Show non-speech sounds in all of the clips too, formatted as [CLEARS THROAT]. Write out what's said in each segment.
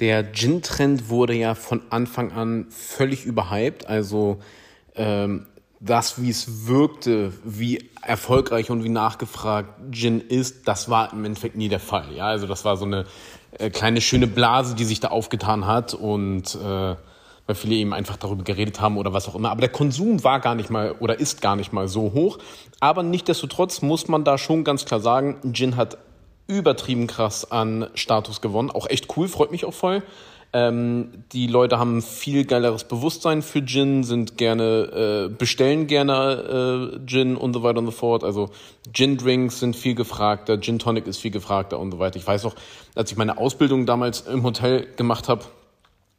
Der Gin-Trend wurde ja von Anfang an völlig überhyped. Also ähm, das, wie es wirkte, wie erfolgreich und wie nachgefragt Gin ist, das war im Endeffekt nie der Fall. Ja, also das war so eine äh, kleine schöne Blase, die sich da aufgetan hat und äh, weil viele eben einfach darüber geredet haben oder was auch immer. Aber der Konsum war gar nicht mal oder ist gar nicht mal so hoch. Aber nichtdestotrotz muss man da schon ganz klar sagen, Gin hat übertrieben krass an Status gewonnen. Auch echt cool, freut mich auch voll. Ähm, die Leute haben viel geileres Bewusstsein für Gin, sind gerne, äh, bestellen gerne äh, Gin und so weiter und so fort. Also Gin-Drinks sind viel gefragter, Gin Tonic ist viel gefragter und so weiter. Ich weiß noch, als ich meine Ausbildung damals im Hotel gemacht habe,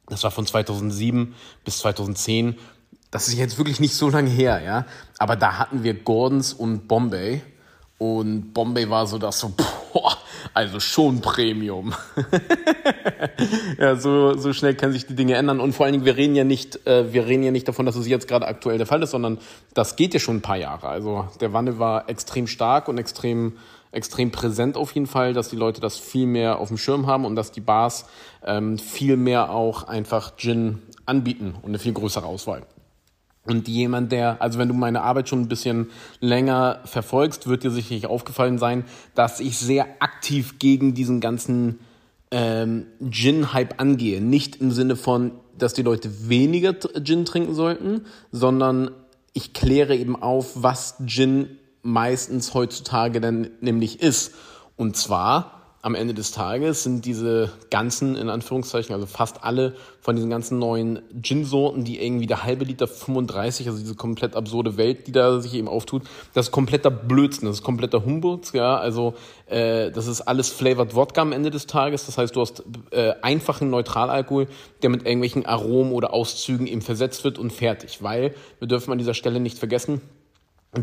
das war von 2007 bis 2010. Das ist jetzt wirklich nicht so lange her, ja. Aber da hatten wir Gordons und Bombay. Und Bombay war so das so, boah, also schon Premium. [LAUGHS] ja, so, so schnell können sich die Dinge ändern. Und vor allen Dingen, wir reden ja nicht, äh, wir reden ja nicht davon, dass es jetzt gerade aktuell der Fall ist, sondern das geht ja schon ein paar Jahre. Also der Wandel war extrem stark und extrem, extrem präsent auf jeden Fall, dass die Leute das viel mehr auf dem Schirm haben und dass die Bars ähm, viel mehr auch einfach Gin anbieten und eine viel größere Auswahl. Und jemand, der, also wenn du meine Arbeit schon ein bisschen länger verfolgst, wird dir sicherlich aufgefallen sein, dass ich sehr aktiv gegen diesen ganzen ähm, Gin-Hype angehe. Nicht im Sinne von, dass die Leute weniger Gin trinken sollten, sondern ich kläre eben auf, was Gin meistens heutzutage dann nämlich ist. Und zwar am Ende des Tages sind diese ganzen, in Anführungszeichen, also fast alle von diesen ganzen neuen Gin-Sorten, die irgendwie der halbe Liter 35, also diese komplett absurde Welt, die da sich eben auftut, das ist kompletter Blödsinn, das ist kompletter Humbug, ja, also äh, das ist alles Flavored Wodka am Ende des Tages, das heißt, du hast äh, einfachen Neutralalkohol, der mit irgendwelchen Aromen oder Auszügen eben versetzt wird und fertig, weil wir dürfen an dieser Stelle nicht vergessen,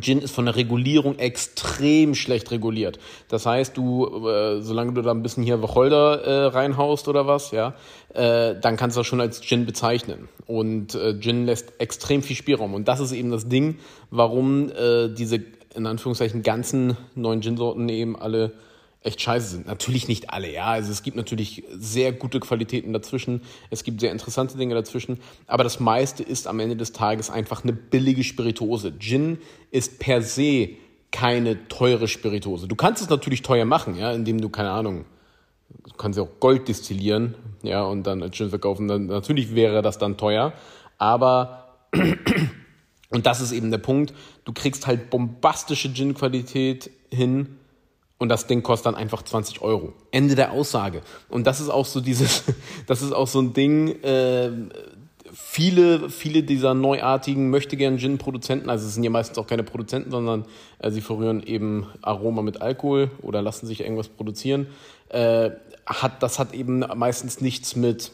Gin ist von der Regulierung extrem schlecht reguliert. Das heißt, du, äh, solange du da ein bisschen hier Wacholder äh, reinhaust oder was, ja, äh, dann kannst du das schon als Gin bezeichnen. Und äh, Gin lässt extrem viel Spielraum. Und das ist eben das Ding, warum äh, diese in Anführungszeichen ganzen neuen Gin-Sorten eben alle echt scheiße sind. Natürlich nicht alle, ja. Also es gibt natürlich sehr gute Qualitäten dazwischen. Es gibt sehr interessante Dinge dazwischen. Aber das meiste ist am Ende des Tages einfach eine billige Spirituose. Gin ist per se keine teure Spirituose. Du kannst es natürlich teuer machen, ja, indem du, keine Ahnung, du kannst ja auch Gold destillieren, ja, und dann Gin verkaufen. Dann, natürlich wäre das dann teuer. Aber, [CLEARS THROAT] und das ist eben der Punkt, du kriegst halt bombastische Gin-Qualität hin, und das Ding kostet dann einfach 20 Euro. Ende der Aussage. Und das ist auch so dieses, [LAUGHS] das ist auch so ein Ding, äh, viele, viele dieser neuartigen möchte gern Gin-Produzenten, also es sind ja meistens auch keine Produzenten, sondern äh, sie verrühren eben Aroma mit Alkohol oder lassen sich irgendwas produzieren, äh, hat, das hat eben meistens nichts mit,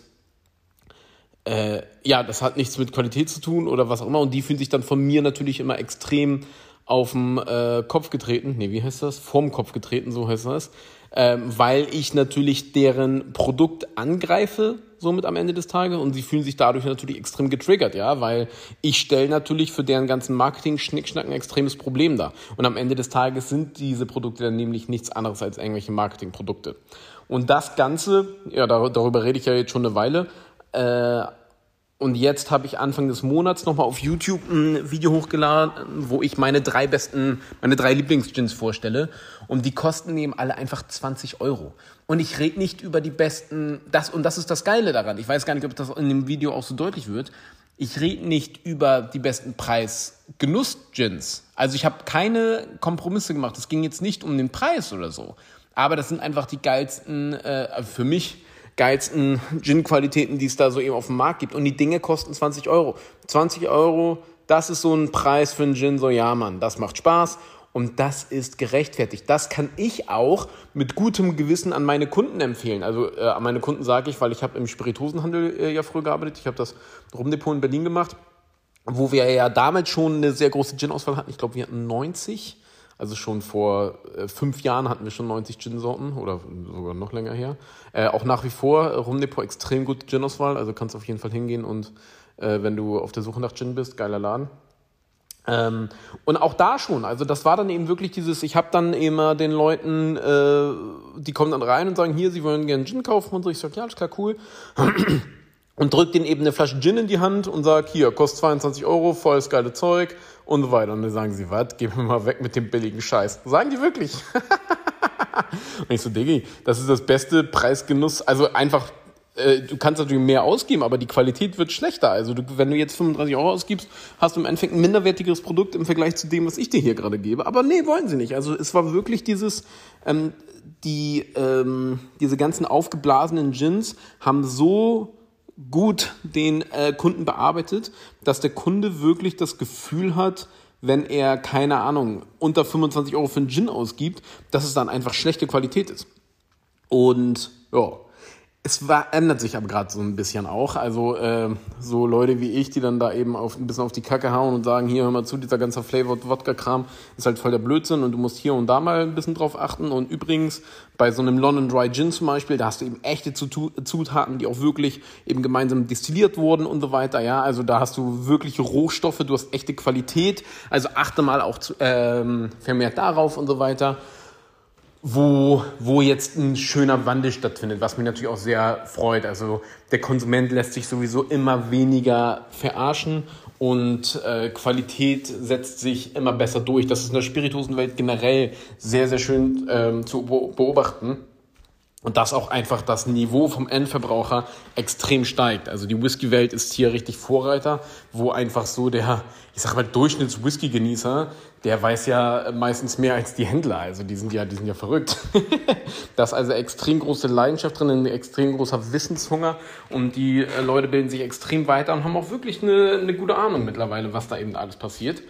äh, ja, das hat nichts mit Qualität zu tun oder was auch immer und die fühlen sich dann von mir natürlich immer extrem auf den äh, Kopf getreten, nee, wie heißt das? Vorm Kopf getreten, so heißt das, ähm, weil ich natürlich deren Produkt angreife, somit am Ende des Tages, und sie fühlen sich dadurch natürlich extrem getriggert, ja, weil ich stelle natürlich für deren ganzen Marketing-Schnickschnack ein extremes Problem dar. Und am Ende des Tages sind diese Produkte dann nämlich nichts anderes als irgendwelche Marketingprodukte. Und das Ganze, ja, darüber rede ich ja jetzt schon eine Weile, äh, und jetzt habe ich Anfang des Monats nochmal auf YouTube ein Video hochgeladen, wo ich meine drei besten, meine drei Lieblingsgins vorstelle. Und die kosten eben alle einfach 20 Euro. Und ich rede nicht über die besten, das, und das ist das Geile daran. Ich weiß gar nicht, ob das in dem Video auch so deutlich wird. Ich rede nicht über die besten Preis-Genuss-Gins. Also ich habe keine Kompromisse gemacht. Es ging jetzt nicht um den Preis oder so. Aber das sind einfach die geilsten, äh, für mich, geilsten Gin-Qualitäten, die es da so eben auf dem Markt gibt. Und die Dinge kosten 20 Euro. 20 Euro, das ist so ein Preis für einen Gin, so ja, Mann, das macht Spaß. Und das ist gerechtfertigt. Das kann ich auch mit gutem Gewissen an meine Kunden empfehlen. Also äh, an meine Kunden sage ich, weil ich habe im Spirituosenhandel äh, ja früher gearbeitet. Ich habe das Rumdepot in Berlin gemacht, wo wir ja damals schon eine sehr große Gin-Auswahl hatten. Ich glaube, wir hatten 90 also schon vor äh, fünf Jahren hatten wir schon 90 Gin-Sorten oder sogar noch länger her. Äh, auch nach wie vor äh, Rumdepot extrem gute Gin-Auswahl, also kannst auf jeden Fall hingehen und äh, wenn du auf der Suche nach Gin bist, geiler Laden. Ähm, und auch da schon, also das war dann eben wirklich dieses, ich habe dann immer den Leuten, äh, die kommen dann rein und sagen, hier, sie wollen gerne Gin kaufen und so. Ich sage, ja, alles klar, cool. Und drückt denen eben eine Flasche Gin in die Hand und sagt, hier, kostet 22 Euro, volles geile Zeug und so weiter. Und dann sagen sie, was, geh mir mal weg mit dem billigen Scheiß. Sagen die wirklich. [LAUGHS] und ich so, Diggi, das ist das beste Preisgenuss, also einfach äh, du kannst natürlich mehr ausgeben, aber die Qualität wird schlechter. Also du, wenn du jetzt 35 Euro ausgibst, hast du im Endeffekt ein minderwertigeres Produkt im Vergleich zu dem, was ich dir hier gerade gebe. Aber nee, wollen sie nicht. Also es war wirklich dieses, ähm, die, ähm, diese ganzen aufgeblasenen Gins haben so gut den äh, Kunden bearbeitet, dass der Kunde wirklich das Gefühl hat, wenn er, keine Ahnung, unter 25 Euro für einen Gin ausgibt, dass es dann einfach schlechte Qualität ist. Und ja, es ändert sich aber gerade so ein bisschen auch. Also äh, so Leute wie ich, die dann da eben auf, ein bisschen auf die Kacke hauen und sagen, hier hör mal zu, dieser ganze Flavored Wodka-Kram ist halt voll der Blödsinn und du musst hier und da mal ein bisschen drauf achten. Und übrigens, bei so einem London Dry Gin zum Beispiel, da hast du eben echte Zutaten, die auch wirklich eben gemeinsam destilliert wurden und so weiter. Ja, also da hast du wirklich Rohstoffe, du hast echte Qualität. Also achte mal auch zu, ähm, vermehrt darauf und so weiter wo, wo jetzt ein schöner Wandel stattfindet, was mich natürlich auch sehr freut. Also der Konsument lässt sich sowieso immer weniger verarschen und äh, Qualität setzt sich immer besser durch. Das ist in der Spirituosenwelt generell sehr, sehr schön ähm, zu beobachten. Und dass auch einfach das Niveau vom Endverbraucher extrem steigt. Also die Whisky-Welt ist hier richtig Vorreiter, wo einfach so der, ich sag mal, Durchschnitts-Whisky-Genießer, der weiß ja meistens mehr als die Händler. Also die sind ja, die sind ja verrückt. [LAUGHS] da ist also extrem große Leidenschaft drin, ein extrem großer Wissenshunger und die äh, Leute bilden sich extrem weiter und haben auch wirklich eine, eine gute Ahnung mittlerweile, was da eben alles passiert.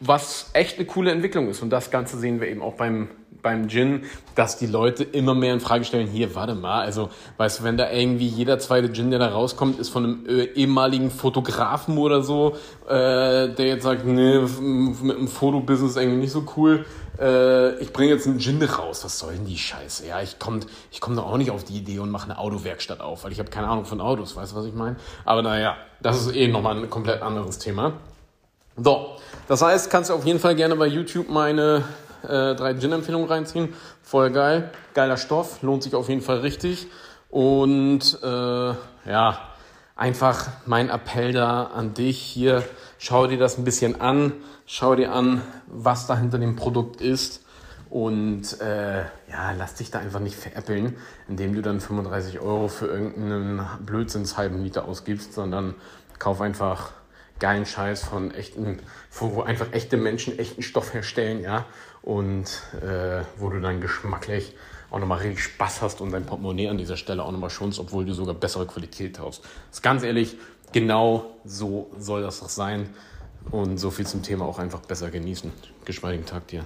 Was echt eine coole Entwicklung ist. Und das Ganze sehen wir eben auch beim beim Gin, dass die Leute immer mehr in Frage stellen, hier, warte mal, also, weißt du, wenn da irgendwie jeder zweite Gin, der da rauskommt, ist von einem äh, ehemaligen Fotografen oder so, äh, der jetzt sagt, nee, mit dem Fotobusiness irgendwie nicht so cool, äh, ich bringe jetzt einen Gin raus, was soll denn die Scheiße? Ja, ich komme ich komm doch auch nicht auf die Idee und mache eine Autowerkstatt auf, weil ich habe keine Ahnung von Autos, weißt du, was ich meine? Aber naja, das ist eh nochmal ein komplett anderes Thema. So, das heißt, kannst du auf jeden Fall gerne bei YouTube meine äh, drei Gin-Empfehlungen reinziehen. Voll geil. Geiler Stoff. Lohnt sich auf jeden Fall richtig. Und äh, ja, einfach mein Appell da an dich hier. Schau dir das ein bisschen an. Schau dir an, was da hinter dem Produkt ist. Und äh, ja, lass dich da einfach nicht veräppeln, indem du dann 35 Euro für irgendeinen Blödsinns halben Liter ausgibst, sondern kauf einfach geilen Scheiß von echten, wo einfach echte Menschen echten Stoff herstellen, ja, und äh, wo du dann geschmacklich auch nochmal richtig Spaß hast und dein Portemonnaie an dieser Stelle auch nochmal schonst, obwohl du sogar bessere Qualität hast. Das ist ganz ehrlich, genau so soll das doch sein und so viel zum Thema auch einfach besser genießen. Geschmeidigen Tag dir.